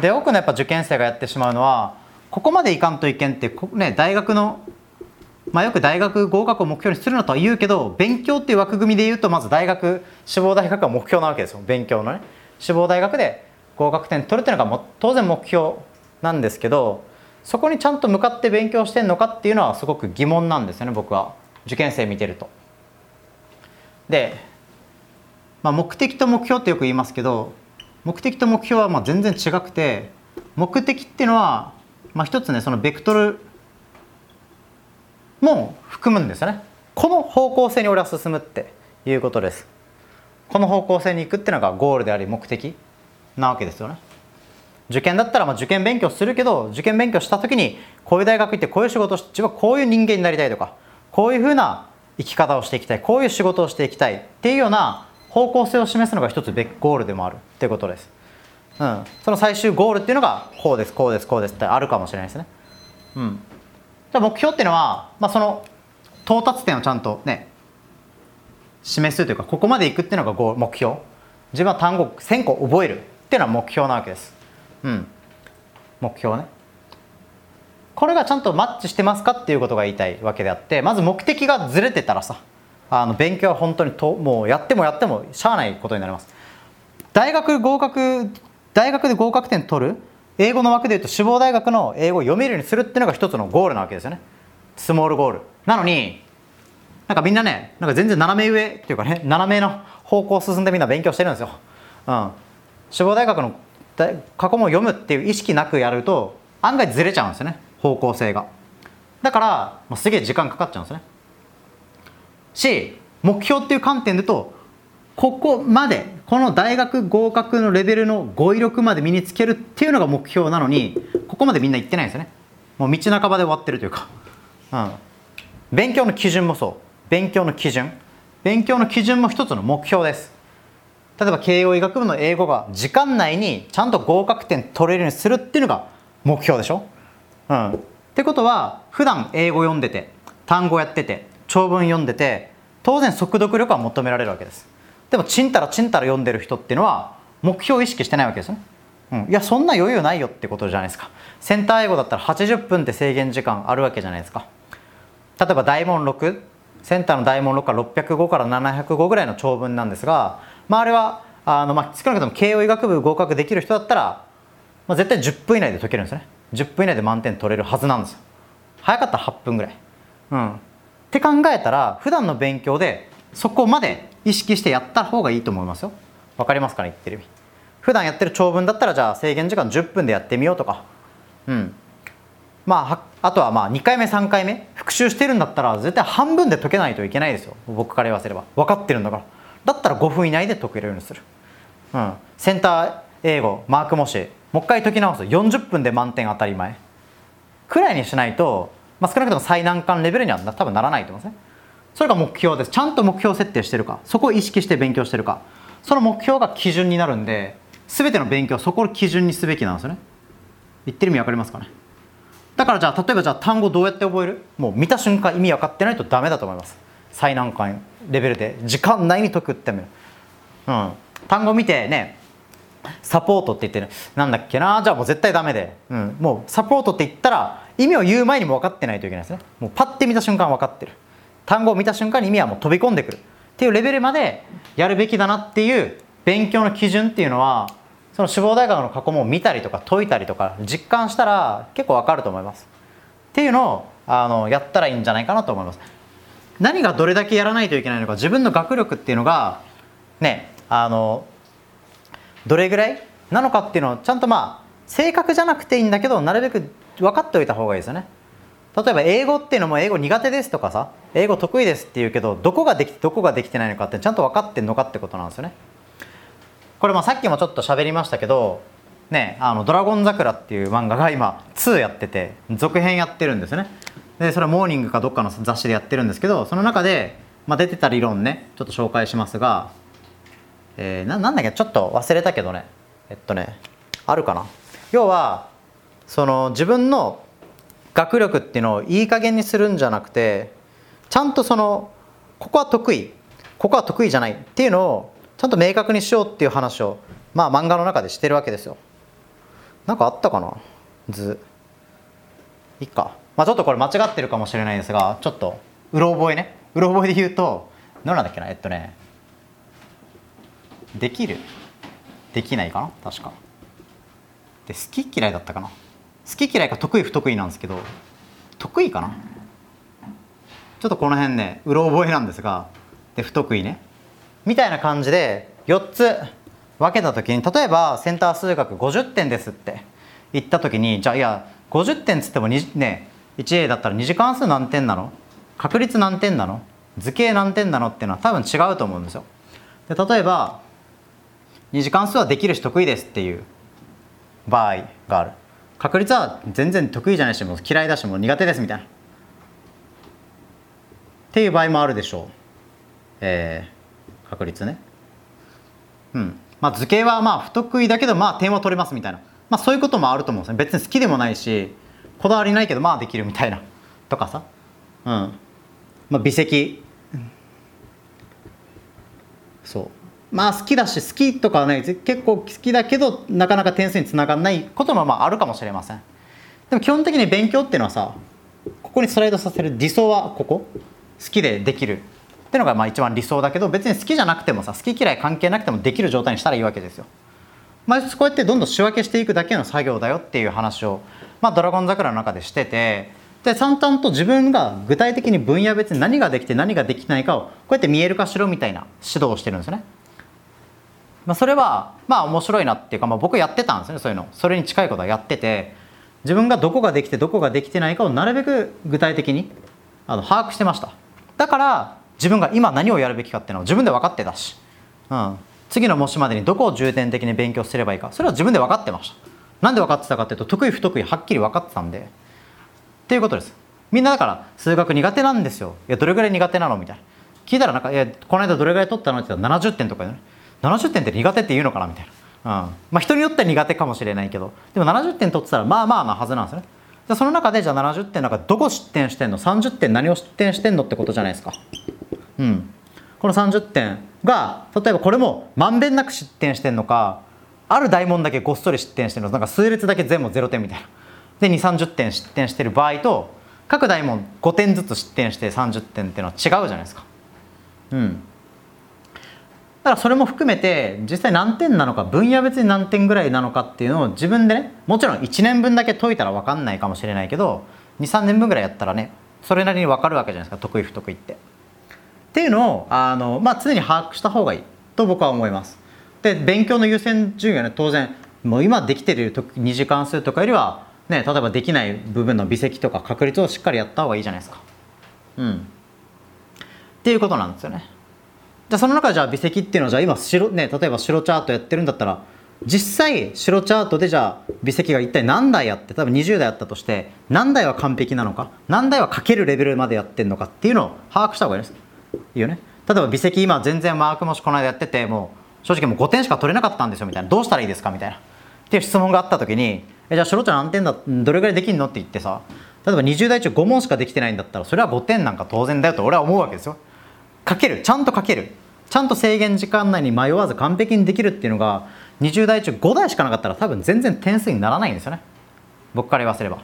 で多くのやっぱ受験生がやってしまうのはここまでいかんといけんってね大学のまあ、よく大学合格を目標にするのとは言うけど勉強っていう枠組みで言うとまず大学志望大学は目標なわけですよ。勉強のね。志望大学で合格点取るっていうのがも当然目標なんですけどそこにちゃんと向かって勉強してんのかっていうのはすごく疑問なんですよね僕は。受験生見てると。で、まあ、目的と目標ってよく言いますけど目的と目標はまあ全然違くて目的っていうのは、まあ、一つねそのベクトルも含むんですよね。この方向性に俺は進むっていうことです。この方向性に行くっていうのがゴールであり目的なわけですよね。受験だったらまあ受験勉強するけど受験勉強した時にこういう大学行ってこういう仕事を自分はこういう人間になりたいとかこういうふうな生き方をしていきたいこういう仕事をしていきたいっていうような方向性を示すのが一つゴールでもある。っていうことです、うん、その最終ゴールっていうのがこうですこうですこうですってあるかもしれないですね。うん。じゃあ目標っていうのは、まあ、その到達点をちゃんとね示すというかここまでいくっていうのが目標。自分は単語1000個覚えるっていうのは目標なわけです。うん。目標ね。これがちゃんとマッチしてますかっていうことが言いたいわけであってまず目的がずれてたらさあの勉強は本当にともうやってもやってもしゃあないことになります。大学合格大学で合格点取る？英語の枠でいうと志望大学の英語を読めるようにするっていうのが一つのゴールなわけですよね。スモールゴール。なのになんかみんなねなんか全然斜め上っていうかね斜めの方向を進んでみんな勉強してるんですよ、うん、志望大学の過去問を読むっていう意識なくやると案外ずれちゃうんですよね。方向性が。だからもうすげえ時間かかっちゃうんですね。し目標っていう観点でとここまでこの大学合格のレベルの語彙力まで身につけるっていうのが目標なのにここまでみんな行ってないんですよね。もう道半ばで終わってるというか、うん、勉強の基準もそう。勉強の基準。勉強の基準も一つの目標です。例えば慶応医学部の英語が時間内にちゃんと合格点取れるようにするっていうのが目標でしょ、うん、ってことは普段英語読んでて単語やってて長文読んでて当然速読力は求められるわけです。でもちんたらちんたら読んでる人っていうのは目標を意識してないわけですね、うん、いやそんな余裕ないよってことじゃないですか。センター英語だったら80分って制限時間あるわけじゃないですか。例えば大問6センターの大問6は605から705ぐらいの長文なんですが、まあ、あれはあの、まあ、少なくとも慶応医学部合格できる人だったら、まあ、絶対10分以内で解けるんですね。10分以内で満点取れるはずなんです。よ早かったら8分ぐらい。うん。って考えたら普段の勉強でそこまで意識してやった方がいいと思いますよ。わかりますかね言ってる意味。普段やってる長文だったらじゃあ制限時間10分でやってみようとか。うん。まああとはまあ2回目3回目復習してるんだったら絶対半分で解けないといけないですよ。僕から言わせれば。分かってるんだから。だったら5分以内で解けるようにする、うん、センター英語マーク模試もう一回解き直す。40分で満点当たり前。くらいにしないと、まあ、少なくとも最難関レベルには多分ならないと思うんですね。それが目標です。ちゃんと目標設定してるか。そこを意識して勉強してるか。その目標が基準になるんで全ての勉強そこを基準にすべきなんですよね。言ってる意味分かりますかね。だからじゃあ例えばじゃあ単語どうやって覚える？もう見た瞬間意味分かってないとダメだと思います。最難関レベルで。時間内に解くってもうん。単語見てねサポートって言ってる。なんだっけな。じゃあもう絶対ダメで、うん、もうサポートって言ったら意味を言う前にも分かってないといけないですね。もうパッて見た瞬間分かってる。単語を見た瞬間に意味はもう飛び込んでくるっていうレベルまでやるべきだなっていう勉強の基準っていうのはその志望大学の過去問を見たりとか解いたりとか実感したら結構わかると思います。っていうのをあのやったらいいんじゃないかなと思います。何がどれだけやらないといけないのか自分の学力っていうのがねあのどれぐらいなのかっていうのをちゃんとまあ正確じゃなくていいんだけどなるべく分かっておいた方がいいですよね。例えば英語っていうのも英語苦手ですとかさ英語得意ですって言うけどどこができてどこができてないのかってちゃんと分かってんのかってことなんですよね。これまさっきもちょっと喋りましたけどねあのドラゴン桜っていう漫画が今2やってて続編やってるんですよね。でそれはモーニングかどっかの雑誌でやってるんですけどその中で、まあ、出てた理論ねちょっと紹介しますが、えー、ななんだっけちょっと忘れたけどね。えっとねあるかな。要はその自分の学力っていうのをいい加減にするんじゃなくてちゃんとそのここは得意ここは得意じゃないっていうのをちゃんと明確にしようっていう話をまあ漫画の中でしてるわけですよ。なんかあったかな？図。いっか。まあちょっとこれ間違ってるかもしれないですがちょっとうろ覚えね。うろ覚えで言うとどうなんだっけな？えっとね。できる？できないかな？確か。で好き嫌いだったかな？好き嫌いか得意不得意なんですけど得意かな？ちょっとこの辺ねうろ覚えなんですがで不得意ね。みたいな感じで4つ分けた時に例えばセンター数学50点ですって言った時にじゃあいや50点つってもね 1A だったら2次関数何点なの？確率何点なの？図形何点なのっていうのは多分違うと思うんですよ。で例えば2次関数はできるし得意ですっていう場合がある。確率は全然得意じゃないしもう嫌いだしもう苦手ですみたいな。っていう場合もあるでしょう、えー、確率ね。うん。まあ図形はまあ不得意だけどまあ点は取れますみたいな。まあそういうこともあると思うんですね別に好きでもないしこだわりないけどまあできるみたいな。とかさ。うん。まあ微積そう。まあ好きだし好きとかね結構好きだけどなかなか点数につながらないこともまああるかもしれません。でも基本的に勉強っていうのはさここにスライドさせる理想はここ。好きでできる。っていうのがまあ一番理想だけど別に好きじゃなくてもさ好き嫌い関係なくてもできる状態にしたらいいわけですよ。まあ、こうやってどんどん仕分けしていくだけの作業だよっていう話を、まあ、ドラゴン桜の中でしててで淡々と自分が具体的に分野別に何ができて何ができないかをこうやって見える化しろみたいな指導をしてるんですよね。まあ、それはまあ面白いなっていうか、まあ、僕やってたんですねそういうの。それに近いことはやってて自分がどこができてどこができてないかをなるべく具体的にあの把握してました。だから自分が今何をやるべきかっていうのを自分で分かってたし、うん、次の模試までにどこを重点的に勉強すればいいかそれは自分で分かってました。なんで分かってたかっていうと得意不得意はっきり分かってたんでっていうことです。みんなだから数学苦手なんですよ。いやどれぐらい苦手なの？みたいな。聞いたらなんか「いやこの間どれぐらい取ったの?」って言ったら70点とかね。70点って苦手って言うのかなみたいな、うん。まあ、人によっては苦手かもしれないけど。でも70点取ってたらまあまあなはずなんですよね。でその中でじゃあ70点の中どこ失点してんの？30点何を失点してんのってことじゃないですか。うん。この30点が例えばこれもまんべんなく失点してんのかある大問だけごっそり失点してるのなんか数列だけ全部0点みたいな。で2 3 0点失点してる場合と各大問5点ずつ失点して30点っていうのは違うじゃないですか。うん。だそれも含めて実際何点なのか分野別に何点ぐらいなのかっていうのを自分でねもちろん1年分だけ解いたら分かんないかもしれないけど23年分ぐらいやったらねそれなりに分かるわけじゃないですか得意不得意って。っていうのをあの、まあ、常に把握した方がいいと僕は思います。で勉強の優先順位はね当然もう今できてる2次関数とかよりは、ね、例えばできない部分の微積とか確率をしっかりやった方がいいじゃないですか。うん。っていうことなんですよね。じゃあその中でじゃあ微積っていうのはじゃあ今白、ね、例えば白チャートやってるんだったら実際白チャートでじゃあ微積が一体何台あって多分20台あったとして何台は完璧なのか何台はかけるレベルまでやってるのかっていうのを把握した方がいいです。いいよね。例えば微積今全然マーク模試この間やっててもう正直もう5点しか取れなかったんですよみたいな。どうしたらいいですかみたいな。っていう質問があった時にえじゃあ白ちゃん何点だどれぐらいできんのって言ってさ例えば20代中5問しかできてないんだったらそれは5点なんか当然だよと俺は思うわけですよ。かけるちゃんとかける。ちゃんと制限時間内に迷わず完璧にできるっていうのが20代中5台しかなかったら多分全然点数にならないんですよね。僕から言わせれば。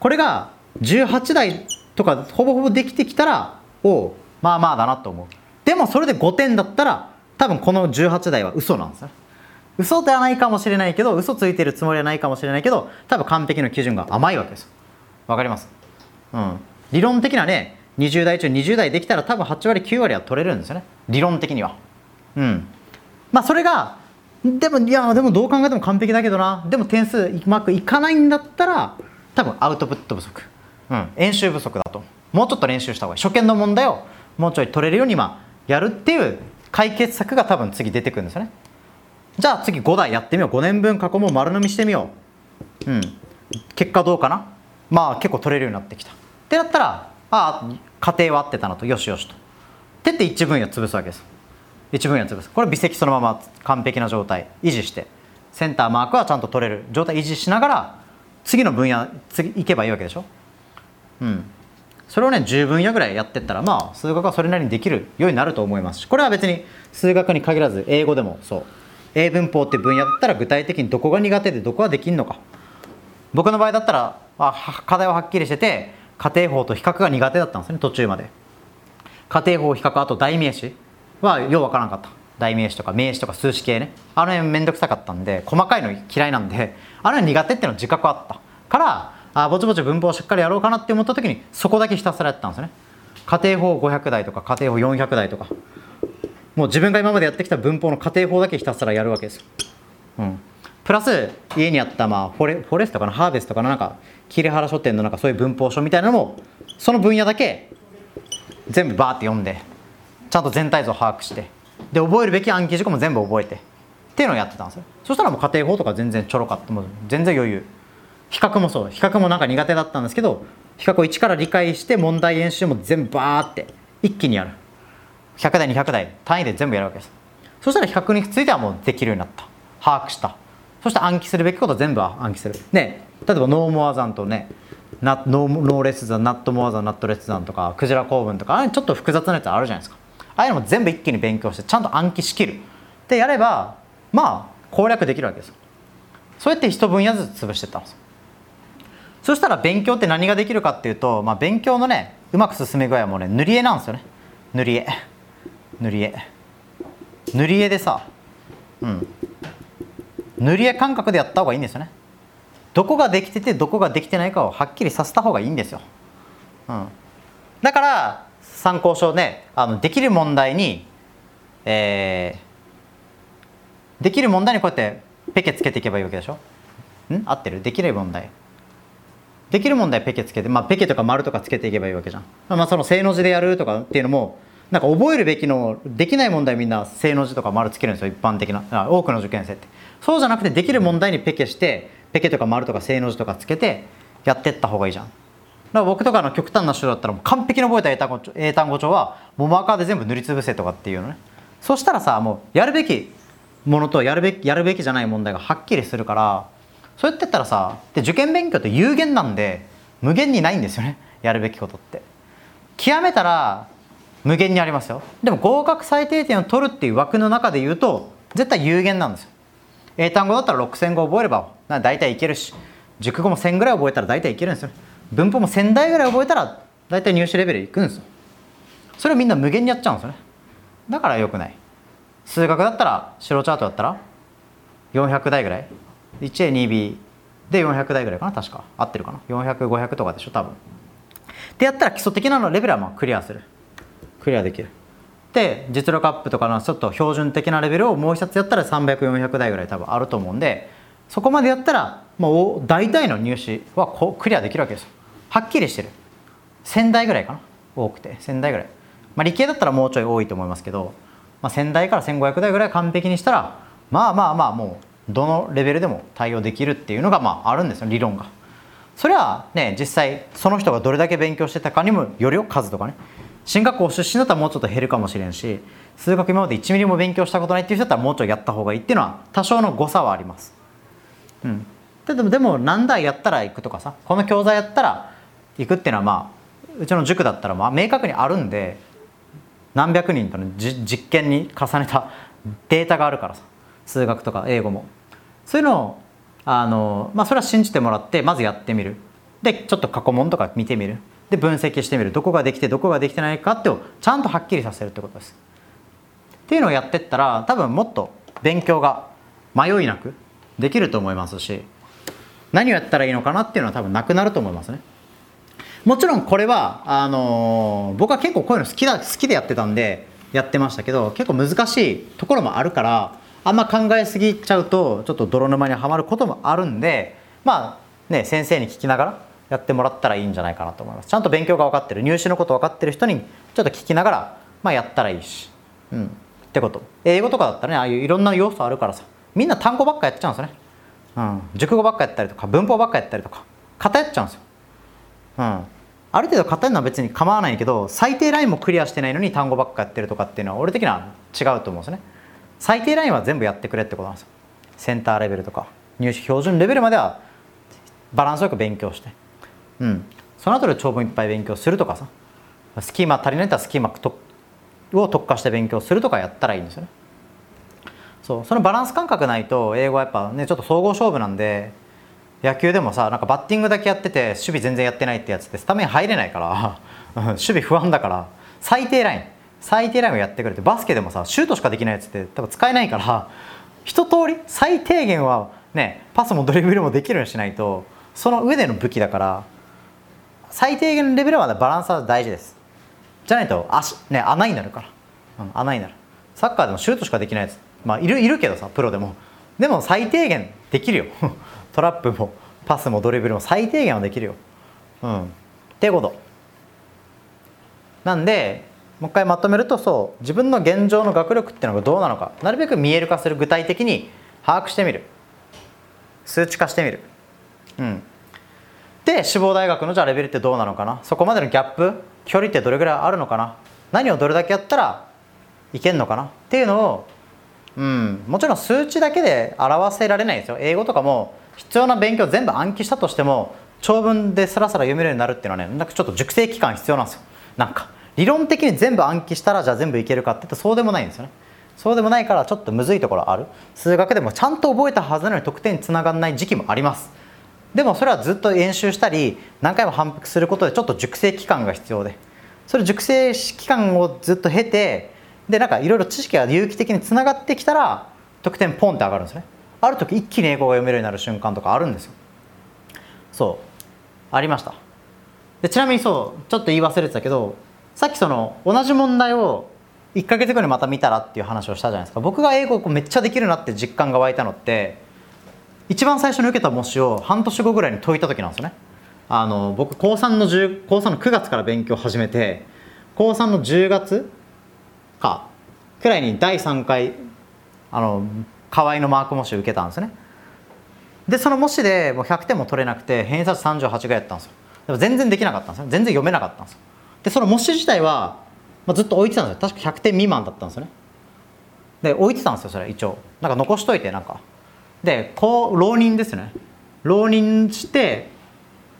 これが18台とかほぼほぼできてきたらおまあまあだなと思う。でもそれで5点だったら多分この18台は嘘なんですよ嘘ではないかもしれないけど嘘ついてるつもりはないかもしれないけど多分完璧の基準が甘いわけですわかります？うん。理論的なね20代中20代できたら多分8割9割は取れるんですよね。理論的には。うん。まあそれがでもいやでもどう考えても完璧だけどな。でも点数うまくいかないんだったら多分アウトプット不足、うん、演習不足だと。もうちょっと練習した方がいい。初見の問題をもうちょい取れるように今やるっていう解決策が多分次出てくるんですよね。じゃあ次5台やってみよう。5年分過去も丸飲みしてみよう。うん。結果どうかな。まあ結構取れるようになってきた。ってなったらあ家庭は合ってたなとよしよしと。手って一分野潰すわけです。一分野潰す。これ微積そのまま完璧な状態。維持して。センターマークはちゃんと取れる。状態維持しながら次の分野次行けばいいわけでしょ。うん。それをね10分野ぐらいやってったらまあ数学はそれなりにできるようになると思いますし。これは別に数学に限らず英語でもそう。英文法って分野だったら具体的にどこが苦手でどこができるのか。僕の場合だったらあ課題ははっきりしてて家庭法と比較が苦手だったんですね途中まで。家庭法比較あと代名詞。はようわからなかった。代名詞とか名詞とか数詞系ね。あの辺めんどくさかったんで細かいの嫌いなんであの辺苦手っていうの自覚あった。からあぼちぼち文法をしっかりやろうかなって思った時にそこだけひたすらやったんですね。家庭法500台とか家庭法400台とか。もう自分が今までやってきた文法の家庭法だけひたすらやるわけですよ、うん、プラス家にあったまあフォレフォレストかな？ハーベストかな？なんか桐原書店のなんかそういう文法書みたいなのもその分野だけ全部バーって読んでちゃんと全体像把握してで覚えるべき暗記事項も全部覚えてっていうのをやってたんですよ。そしたらもう家庭法とか全然ちょろかった。もう全然余裕。比較もそう。比較もなんか苦手だったんですけど比較を一から理解して問題演習も全部バーって一気にやる。100台200台単位で全部やるわけです。そしたら比較についてはもうできるようになった。把握した。そして暗記するべきこと全部暗記する。ね。例えばノーモアザンとねノーノーレスザンナットモアザンナットレスザンとかクジラ構文とかあれちょっと複雑なやつあるじゃないですか。ああいうのも全部一気に勉強してちゃんと暗記しきる。でやればまあ攻略できるわけですそうやって一分野ずつ潰してったんですそしたら勉強って何ができるかっていうと、まあ、勉強のねうまく進め具合もね塗り絵なんですよね。塗り絵。塗り絵。塗り絵でさうん。塗り絵感覚でやった方がいいんですよね。どこができててどこができてないかをはっきりさせた方がいいんですよ、うん、だから参考書ねあのできる問題に、えー、できる問題にこうやってペケつけていけばいいわけでしょ。ん？合ってる？できる問題。できる問題ペケつけて、まあ、ペケとか丸とかつけていけばいいわけじゃん、まあ、その正の字でやるとかっていうのもなんか覚えるべきのできない問題みんな正の字とか丸つけるんですよ一般的な。多くの受験生って。そうじゃなくてできる問題にペケしてペケとか丸とか正の字とかつけてやってった方がいいじゃん。だから僕とかの極端な人だったらもう完璧に覚えた英単語英単語帳はもうマーカーで全部塗りつぶせとかっていうのね。そしたらさもうやるべきものとやるべきやるべきじゃない問題がはっきりするからそうやってったらさで受験勉強って有限なんで無限にないんですよね。やるべきことって。極めたら無限にありますよ。でも合格最低点を取るっていう枠の中で言うと絶対有限なんですよ。英単語だったら6000語覚えれば大体いけるし熟語も1000ぐらい覚えたら大体いけるんですよ。文法も1000台ぐらい覚えたら大体入試レベルいくんですよ。それをみんな無限にやっちゃうんですよね。だからよくない。数学だったら白チャートだったら400台ぐらい。1A2B で400台ぐらいかな確か。合ってるかな。400500とかでしょ多分。でやったら基礎的なのレベルはまあクリアする。クリアできる。で実力アップとかのちょっと標準的なレベルをもう一つやったら300400台ぐらい多分あると思うんでそこまでやったらもう大体の入試はこうクリアできるわけですよ。はっきりしてる。1000台ぐらいかな。多くて。1000台ぐらい、まあ、理系だったらもうちょい多いと思いますけど、まあ、1000台から1500台ぐらい完璧にしたらまあまあまあもうどのレベルでも対応できるっていうのがまああるんですよ理論が。それはね実際その人がどれだけ勉強してたかにもよるよ数とかね。進学校出身だったらもうちょっと減るかもしれんし数学今まで1ミリも勉強したことないっていう人だったらもうちょいやった方がいいっていうのは多少の誤差はあります。うん、でもでも何台やったら行くとかさこの教材やったら行くっていうのはまあうちの塾だったらまあ明確にあるんで何百人との実験に重ねたデータがあるからさ数学とか英語も。そういうのをあの、まあ、それは信じてもらってまずやってみる。でちょっと過去問とか見てみる。で分析してみるどこができてどこができてないかってをちゃんとはっきりさせるってことです。っていうのをやってったら多分もっと勉強が迷いなくできると思いますし何をやったらいいのかなっていうのは多分なくなると思いますね。もちろんこれはあのー、僕は結構こういうの好きだ好きでやってたんでやってましたけど結構難しいところもあるからあんま考えすぎちゃうとちょっと泥沼にはまることもあるんでまあね先生に聞きながらやってもらったらいいんじゃないかなと思います。ちゃんと勉強が分かってる。入試のこと分かってる人にちょっと聞きながら、まあ、やったらいいし。うん。ってこと。英語とかだったらねああいういろんな要素あるからさ。みんな単語ばっかやっちゃうんですよね。うん。熟語ばっかやったりとか文法ばっかやったりとか偏っちゃうんですよ。うん。ある程度偏るのは別に構わないけど最低ラインもクリアしてないのに単語ばっかやってるとかっていうのは俺的には違うと思うんですね。最低ラインは全部やってくれってことなんですよ。センターレベルとか入試標準レベルまではバランスよく勉強して。うん。その後で長文いっぱい勉強するとかさ。スキーマ足りないったらスキーマとを特化して勉強するとかやったらいいんですよね。そう。そのバランス感覚ないと英語はやっぱねちょっと総合勝負なんで野球でもさなんかバッティングだけやってて守備全然やってないってやつってスタメン入れないから 守備不安だから最低ライン。最低ラインをやってくれてバスケでもさシュートしかできないやつって多分使えないから一通り最低限はねパスもドリブルもできるようにしないとその上での武器だから最低限のレベルはバランスは大事です。じゃないと足、ね、穴になるから、うん、穴になる。サッカーでもシュートしかできないやつ。まあいるいるけどさプロでも。でも最低限できるよ。トラップもパスもドリブルも最低限はできるよ。うん。ってこと。なんでもう一回まとめるとそう自分の現状の学力っていうのがどうなのか。なるべく見える化する具体的に把握してみる。数値化してみる。うん。で志望大学のじゃあレベルってどうなのかな？そこまでのギャップ？距離ってどれぐらいあるのかな？何をどれだけやったらいけんのかな？っていうのをうんもちろん数値だけで表せられないですよ。英語とかも必要な勉強全部暗記したとしても長文でスラスラ読めるようになるっていうのはねなんかちょっと熟成期間必要なんですよ。なんか理論的に全部暗記したらじゃあ全部いけるかって言うとそうでもないんですよね。そうでもないからちょっとむずいところある。数学でもちゃんと覚えたはずなのに得点につながらない時期もあります。でもそれはずっと演習したり何回も反復することでちょっと熟成期間が必要で。それ熟成期間をずっと経てでなんかいろいろ知識が有機的につながってきたら得点ポンって上がるんですね。ある時一気に英語が読めるようになる瞬間とかあるんですよ。そう。ありました。でちなみにそうちょっと言い忘れてたけどさっきその同じ問題を1ヶ月後にまた見たらっていう話をしたじゃないですか。僕が英語めっちゃできるなって実感が湧いたのって一番最初に受けた模試を半年後ぐらいに解いた時なんですよね。あの僕高3の1高3の9月から勉強を始めて高3の10月かくらいに第3回あの河合のマーク模試を受けたんですね。でその模試でもう100点も取れなくて偏差値38ぐらいやったんですよ。でも全然できなかったんですよ全然読めなかったんですよ。でその模試自体は、まあ、ずっと置いてたんですよ。確か100点未満だったんですよね。で置いてたんですよそれ一応。なんか残しといてなんか。でこう浪人ですね。浪人して、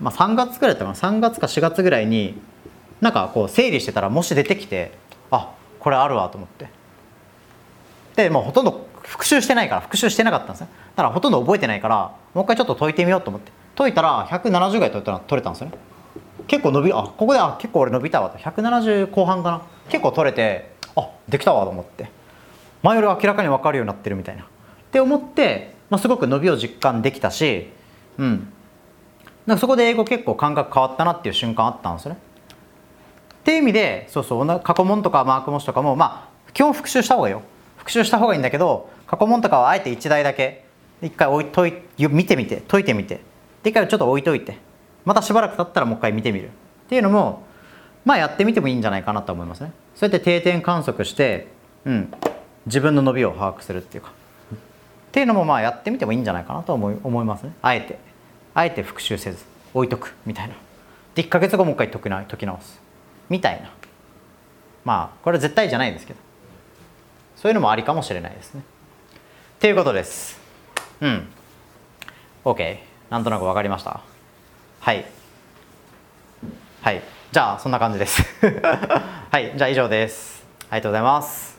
まあ、3月ぐらいだったかな。3月か4月ぐらいになんかこう整理してたらもし出てきてあこれあるわと思って。でもうほとんど復習してないから復習してなかったんですね。だからほとんど覚えてないからもう一回ちょっと解いてみようと思って。解いたら170ぐらい解いたら取れたんですよね。結構伸びあここであ結構俺伸びたわと。170後半かな。結構取れてあできたわと思って。前より明らかに分かるようになってるみたいな。って思って、まあ、すごく伸びを実感できたしうん。なんかそこで英語結構感覚変わったなっていう瞬間あったんですよね。っていう意味でそうそう過去問とかマーク模試とかもまあ基本復習した方がいいよ。復習した方がいいんだけど過去問とかはあえて1台だけ。一回置いとい見てみて解いてみて。で一回ちょっと置いといて。またしばらく経ったらもう一回見てみる。っていうのもまあやってみてもいいんじゃないかなと思いますね。そうやって定点観測して、うん、自分の伸びを把握するっていうか。っていうのもまあやってみてもいいんじゃないかなと思い思いますね。あえて。あえて復習せず置いとくみたいな。で1か月後もう一回解き解き直す。みたいな。まあこれは絶対じゃないですけど。そういうのもありかもしれないですね。っていうことです。うん。OK なんとなく分かりました。はい。はい。じゃあそんな感じです。はい。じゃあ以上です。ありがとうございます。